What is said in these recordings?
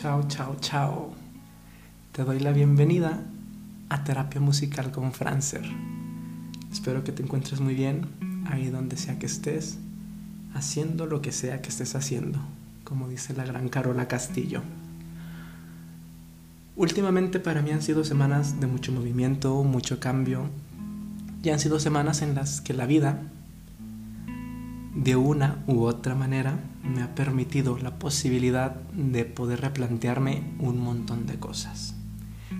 chao, chao, chao. Te doy la bienvenida a Terapia Musical con Francer. Espero que te encuentres muy bien ahí donde sea que estés, haciendo lo que sea que estés haciendo, como dice la gran Carola Castillo. Últimamente para mí han sido semanas de mucho movimiento, mucho cambio, y han sido semanas en las que la vida, de una u otra manera, me ha permitido la posibilidad de poder replantearme un montón de cosas,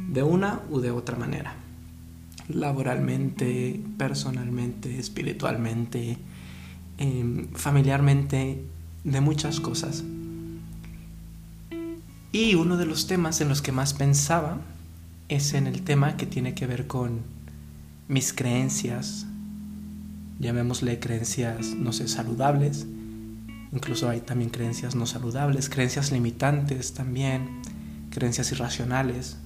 de una u de otra manera, laboralmente, personalmente, espiritualmente, em, familiarmente, de muchas cosas. Y uno de los temas en los que más pensaba es en el tema que tiene que ver con mis creencias, llamémosle creencias, no sé, saludables, Incluso hay también creencias no saludables, creencias limitantes también, creencias irracionales.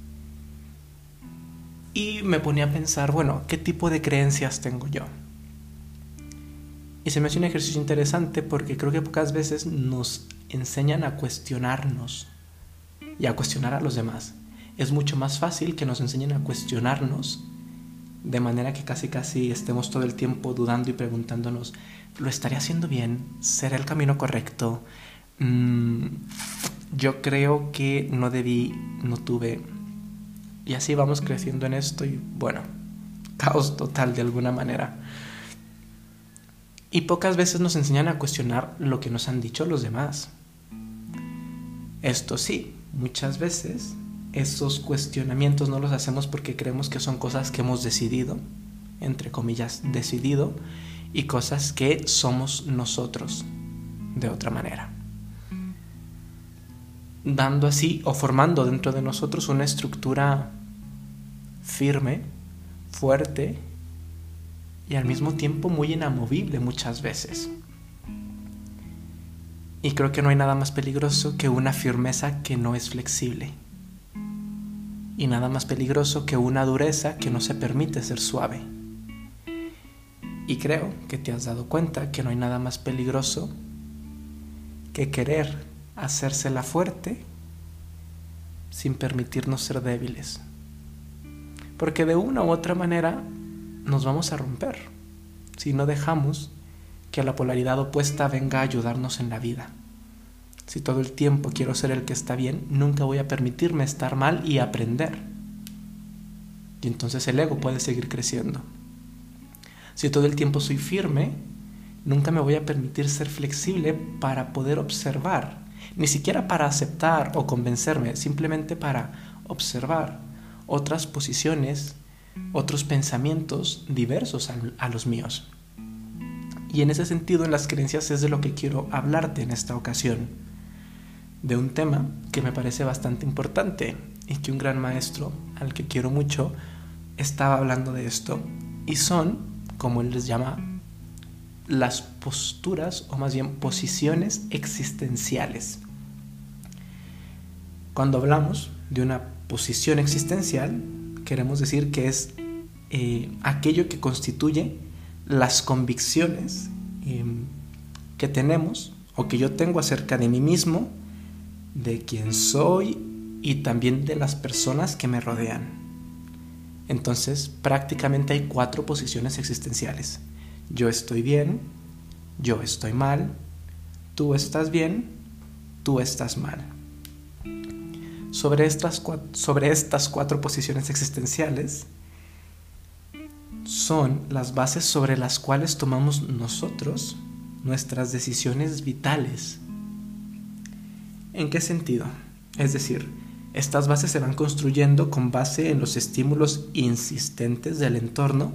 Y me ponía a pensar, bueno, ¿qué tipo de creencias tengo yo? Y se me hace un ejercicio interesante porque creo que pocas veces nos enseñan a cuestionarnos y a cuestionar a los demás. Es mucho más fácil que nos enseñen a cuestionarnos de manera que casi casi estemos todo el tiempo dudando y preguntándonos, ¿lo estaré haciendo bien? ¿Será el camino correcto? Mm, yo creo que no debí, no tuve. Y así vamos creciendo en esto y bueno, caos total de alguna manera. Y pocas veces nos enseñan a cuestionar lo que nos han dicho los demás. Esto sí, muchas veces esos cuestionamientos no los hacemos porque creemos que son cosas que hemos decidido, entre comillas, decidido, y cosas que somos nosotros de otra manera. Dando así o formando dentro de nosotros una estructura firme, fuerte y al mismo tiempo muy inamovible muchas veces. Y creo que no hay nada más peligroso que una firmeza que no es flexible y nada más peligroso que una dureza que no se permite ser suave. Y creo que te has dado cuenta que no hay nada más peligroso que querer hacérsela fuerte sin permitirnos ser débiles. Porque de una u otra manera nos vamos a romper si no dejamos que la polaridad opuesta venga a ayudarnos en la vida. Si todo el tiempo quiero ser el que está bien, nunca voy a permitirme estar mal y aprender. Y entonces el ego puede seguir creciendo. Si todo el tiempo soy firme, nunca me voy a permitir ser flexible para poder observar, ni siquiera para aceptar o convencerme, simplemente para observar otras posiciones, otros pensamientos diversos a, los míos. Y en ese sentido, en las creencias es de lo que quiero hablarte en esta ocasión de un tema que me parece bastante importante y que un gran maestro, al que quiero mucho, estaba hablando de esto. Y son, como él les llama, las posturas o más bien posiciones existenciales. Cuando hablamos de una posición existencial, queremos decir que es eh, aquello que constituye las convicciones em, que tenemos o que yo tengo acerca de mí mismo de quién soy y también de las personas que me rodean. Entonces, prácticamente hay cuatro posiciones existenciales. Yo estoy bien, yo estoy mal, tú estás bien, tú estás mal. Sobre estas, sobre estas cuatro posiciones existenciales son las bases sobre las cuales tomamos nosotros nuestras decisiones vitales ¿En qué sentido? Es decir, estas bases se van construyendo con base en los estímulos insistentes del entorno,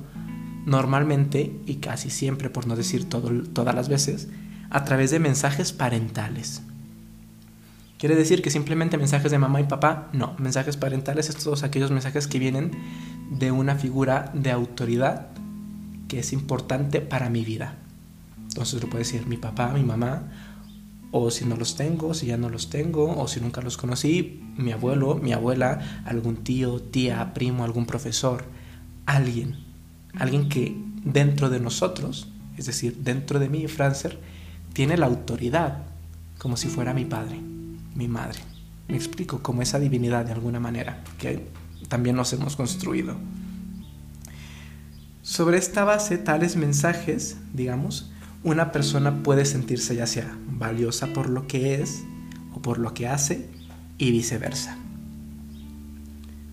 normalmente y casi siempre, por no decir todas las veces, a través de mensajes parentales. ¿Quiere decir que simplemente mensajes de mamá y papá? No, mensajes parentales es todos aquellos mensajes que vienen de una figura de autoridad que es importante para mi vida. Entonces lo puede decir mi papá, mi mamá, o si no los tengo, si ya no los tengo, o si nunca los conocí, mi abuelo, mi abuela, algún tío, tía, primo, algún profesor, alguien, alguien que dentro de nosotros, es decir, dentro de mí, Francer, tiene la autoridad, como si fuera mi padre, mi madre. Me explico, como esa divinidad de alguna manera, que también nos hemos construido. Sobre esta base, tales mensajes, digamos, una persona puede sentirse ya sea valiosa por lo que es o por lo que hace y viceversa.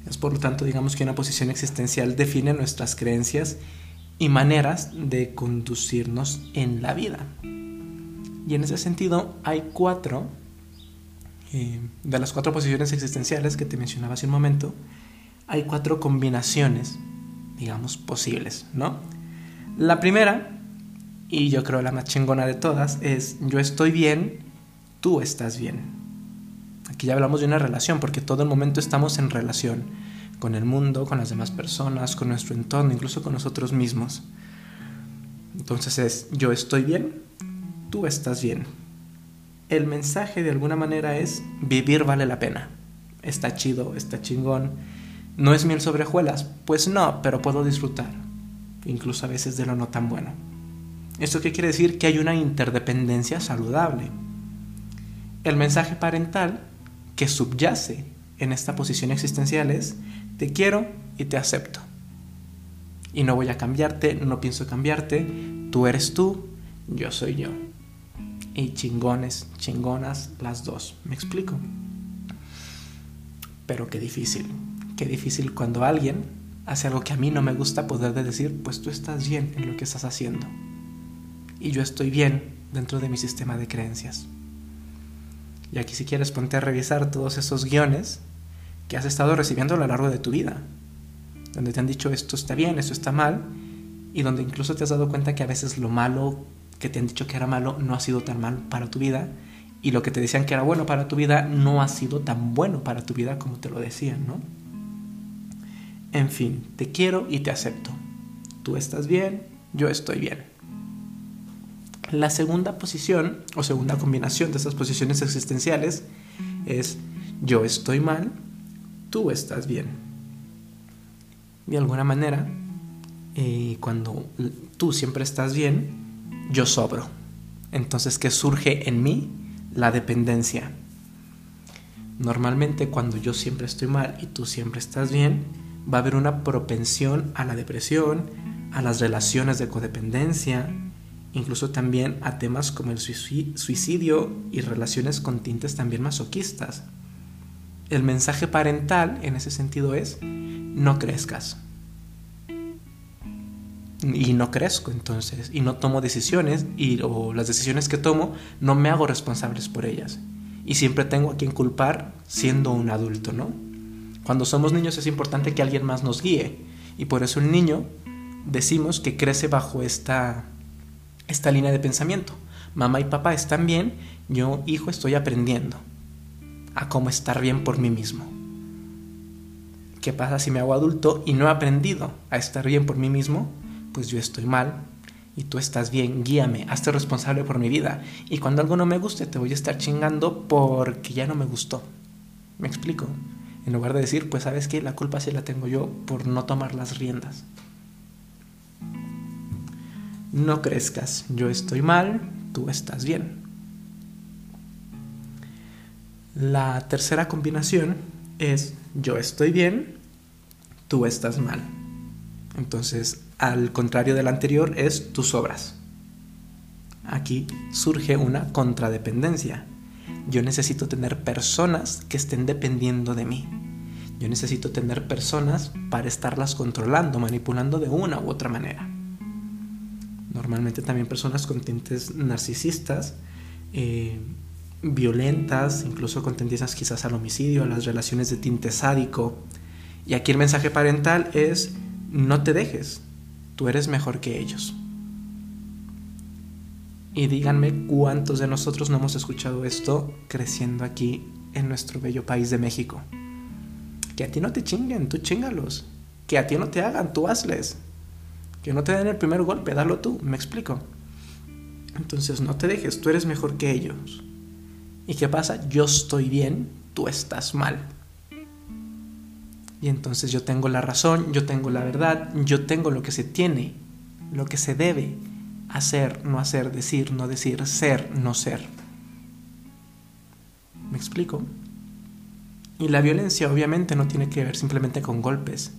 Es por lo tanto, digamos que una posición existencial define nuestras creencias y maneras de conducirnos en la vida. Y en ese sentido hay cuatro, eh, de las cuatro posiciones existenciales que te mencionaba hace un momento, hay cuatro combinaciones, digamos, posibles, ¿no? La primera, y yo creo la más chingona de todas, es yo estoy bien, tú estás bien. Aquí ya hablamos de una relación, porque todo el momento estamos en relación con el mundo, con las demás personas, con nuestro entorno, incluso con nosotros mismos. Entonces es, yo estoy bien, tú estás bien. El mensaje de alguna manera es, vivir vale la pena. Está chido, está chingón. ¿No es miel sobre hojuelas? Pues no, pero puedo disfrutar, incluso a veces de lo no tan bueno. ¿Esto qué quiere decir? Que hay una interdependencia saludable. El mensaje parental que subyace en esta posición existencial es, te quiero y te acepto. Y no voy a cambiarte, no pienso cambiarte, tú eres tú, yo soy yo. Y chingones, chingonas las dos, ¿me explico? Pero qué difícil, qué difícil cuando alguien hace algo que a mí no me gusta poder decir, pues tú estás bien en lo que estás haciendo. Y yo estoy bien dentro de mi sistema de creencias. Y aquí si quieres ponte a revisar todos esos guiones que has estado recibiendo a lo largo de tu vida, donde te han dicho esto está bien, esto está mal, y donde incluso te has dado cuenta que a veces lo malo que te han dicho que era malo no ha sido tan mal para tu vida, y lo que te decían que era bueno para tu vida no ha sido tan bueno para tu vida como te lo decían, ¿no? En fin, te quiero y te acepto. Tú estás bien, yo estoy bien. La segunda posición o segunda combinación de estas posiciones existenciales es yo estoy mal, tú estás bien. De alguna manera, eh, cuando tú siempre estás bien, yo sobro. Entonces, ¿qué surge en mí? La dependencia. Normalmente cuando yo siempre estoy mal y tú siempre estás bien, va a haber una propensión a la depresión, a las relaciones de codependencia, incluso también a temas como el suicidio y relaciones con tintes también masoquistas. El mensaje parental en ese sentido es, no crezcas. Y no crezco entonces, y no tomo decisiones, y las decisiones que tomo no me hago responsables por ellas. Y siempre tengo a quien culpar siendo un adulto, ¿no? Cuando somos niños es importante que alguien más nos guíe, y por eso un niño decimos que crece bajo esta esta línea de pensamiento. Mamá y papá están bien, yo, hijo, estoy aprendiendo a cómo estar bien por mí mismo. ¿Qué pasa si me hago adulto y no he aprendido a estar bien por mí mismo? Pues yo estoy mal y tú estás bien, guíame, hazte responsable por mi vida. Y cuando algo no me guste, te voy a estar chingando porque ya no me gustó. ¿Me explico? En lugar de decir, pues sabes que la culpa sí la tengo yo por no tomar las riendas no crezcas, yo estoy mal, tú estás bien. La tercera combinación es yo estoy bien, tú estás mal. Entonces, al contrario del anterior es tus obras. Aquí surge una contradependencia. Yo necesito tener personas que estén dependiendo de mí. Yo necesito tener personas para estarlas controlando, manipulando de una u otra manera normalmente también personas con tintes narcisistas, eh, violentas, incluso con tendencias quizás al homicidio, a las relaciones de tinte sádico. Y aquí el mensaje parental es, no te dejes, tú eres mejor que ellos. Y díganme cuántos de nosotros no hemos escuchado esto creciendo aquí en nuestro bello país de México. Que a ti no te chinguen, tú chingalos. Que a ti no te hagan, tú hazles. Que no te den el primer golpe, dalo tú, me explico. Entonces no te dejes, tú eres mejor que ellos. ¿Y qué pasa? Yo estoy bien, tú estás mal. Y entonces yo tengo la razón, yo tengo la verdad, yo tengo lo que se tiene, lo que se debe hacer, no hacer, decir, no decir, ser, no ser. ¿Me explico? Y la violencia obviamente no tiene que ver simplemente con golpes.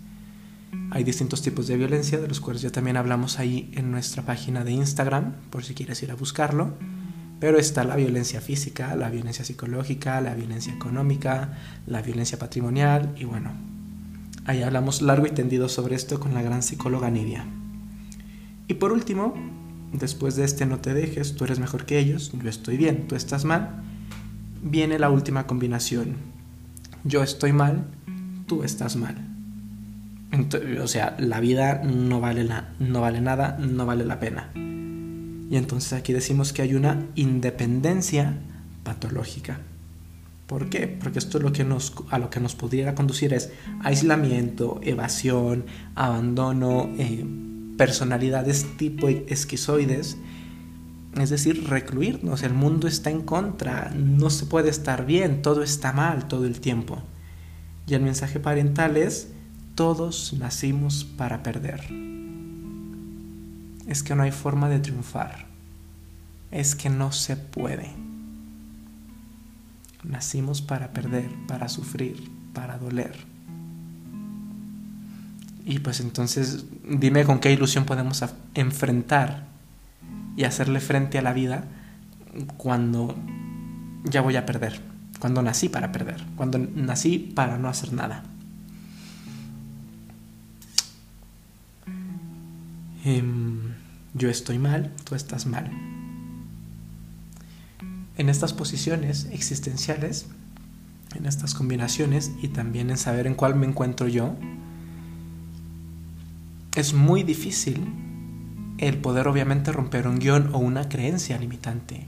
Hay distintos tipos de violencia, de los cuales ya también hablamos ahí en nuestra página de Instagram, por si quieres ir a buscarlo. Pero está la violencia física, la violencia psicológica, la violencia económica, la violencia patrimonial y bueno, ahí hablamos largo y tendido sobre esto con la gran psicóloga Nidia. Y por último, después de este no te dejes, tú eres mejor que ellos, yo estoy bien, tú estás mal, viene la última combinación. Yo estoy mal, tú estás mal. O sea, la vida no vale, no vale nada, no vale la pena. Y entonces aquí decimos que hay una independencia patológica. ¿Por qué? Porque esto lo que nos, a lo que nos pudiera conducir es aislamiento, evasión, abandono, eh, personalidades tipo esquizoides, es decir, recluirnos. El mundo está en contra, no se puede estar bien, todo está mal todo el tiempo. Y el mensaje parental es, todos nacimos para perder es que no hay forma de triunfar. Es que no se puede. Nacimos para perder, para sufrir, para doler. Y pues entonces dime con qué ilusión podemos enfrentar y hacerle frente a la vida cuando ya voy a perder, cuando nací para perder, cuando nací para no hacer nada. Em, yo estoy mal, tú estás mal. En estas posiciones existenciales, en estas combinaciones y también en saber en cuál me encuentro yo, es muy difícil el poder obviamente romper un guion o una creencia limitante,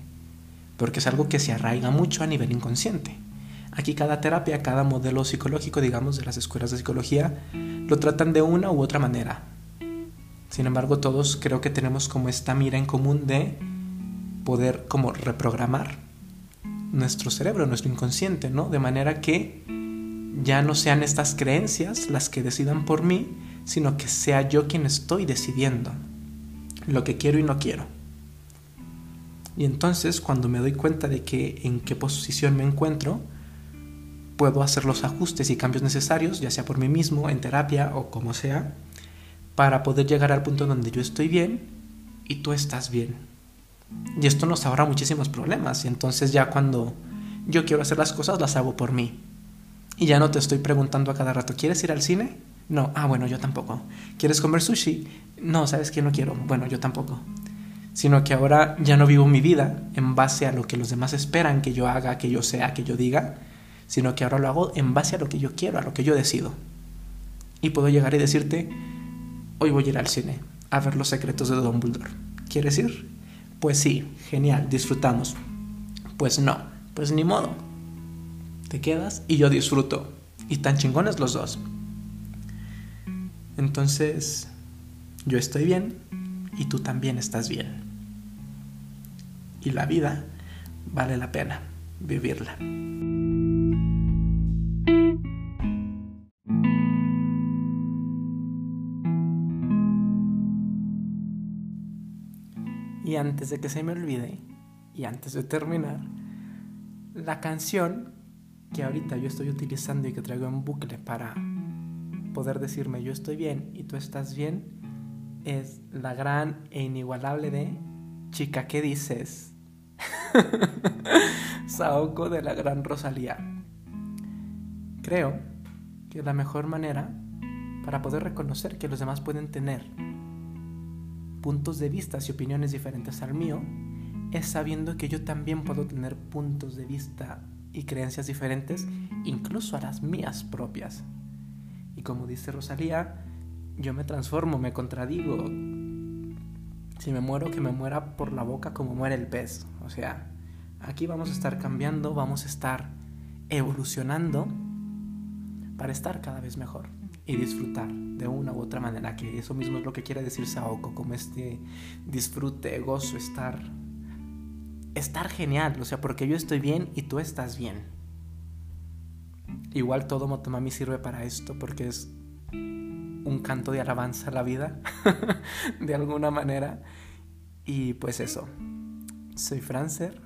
porque es algo que se arraiga mucho a nivel inconsciente. Aquí cada terapia, cada modelo psicológico, digamos, de las escuelas de psicología, lo tratan de una u otra manera. Sin embargo, todos creo que tenemos como esta mira en común de poder como reprogramar nuestro cerebro, nuestro inconsciente, ¿no? De manera que ya no sean estas creencias las que decidan por mí, sino que sea yo quien estoy decidiendo lo que quiero y no quiero. Y entonces cuando me doy cuenta de que en qué posición me encuentro, puedo hacer los ajustes y cambios necesarios, ya sea por mí mismo, en terapia o como sea, para poder llegar al punto donde yo estoy bien y tú estás bien. Y esto nos ahorra muchísimos problemas. Y entonces ya cuando yo quiero hacer las cosas, las hago por mí. Y ya no te estoy preguntando a cada rato, ¿quieres ir al cine? No, ah, bueno, yo tampoco. ¿Quieres comer sushi? No, sabes que no quiero. Bueno, yo tampoco. Sino que ahora ya no vivo mi vida en base a lo que los demás esperan que yo haga, que yo sea, que yo diga, sino que ahora lo hago en base a lo que yo quiero, a lo que yo decido. Y puedo llegar y decirte, hoy voy a ir al cine a ver los secretos de Dumbledore. ¿Quieres ir? Pues sí, genial, disfrutamos. Pues no, pues ni modo. Te quedas y yo disfruto. Y tan chingones los dos. Entonces, yo estoy bien y tú también estás bien. Y la vida vale la pena vivirla. Y antes de que se me olvide, y antes de terminar, la canción que ahorita yo estoy utilizando y que traigo en bucle para poder decirme yo estoy bien y tú estás bien, es la gran e inigualable de Chica, ¿qué dices? Saoko de la gran Rosalía. Creo que la mejor manera para poder reconocer que los demás pueden tener puntos de vista y opiniones diferentes al mío, es sabiendo que yo también puedo tener puntos de vista y creencias diferentes, incluso a las mías propias. Y como dice Rosalía, yo me transformo, me contradigo. Si me muero, que me muera por la boca como muere el pez. O sea, aquí vamos a estar cambiando, vamos a estar evolucionando para estar cada vez mejor y disfrutar de una u otra manera, que eso mismo es lo que quiere decir Saoko, como este disfrute, gozo, estar, estar genial, o sea, porque yo estoy bien y tú estás bien. Igual todo Motomami sirve para esto, porque es un canto de alabanza a la vida, de alguna manera. Y pues eso, soy Francer,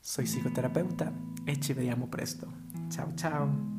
soy psicoterapeuta, eche amo presto. Chao, chao.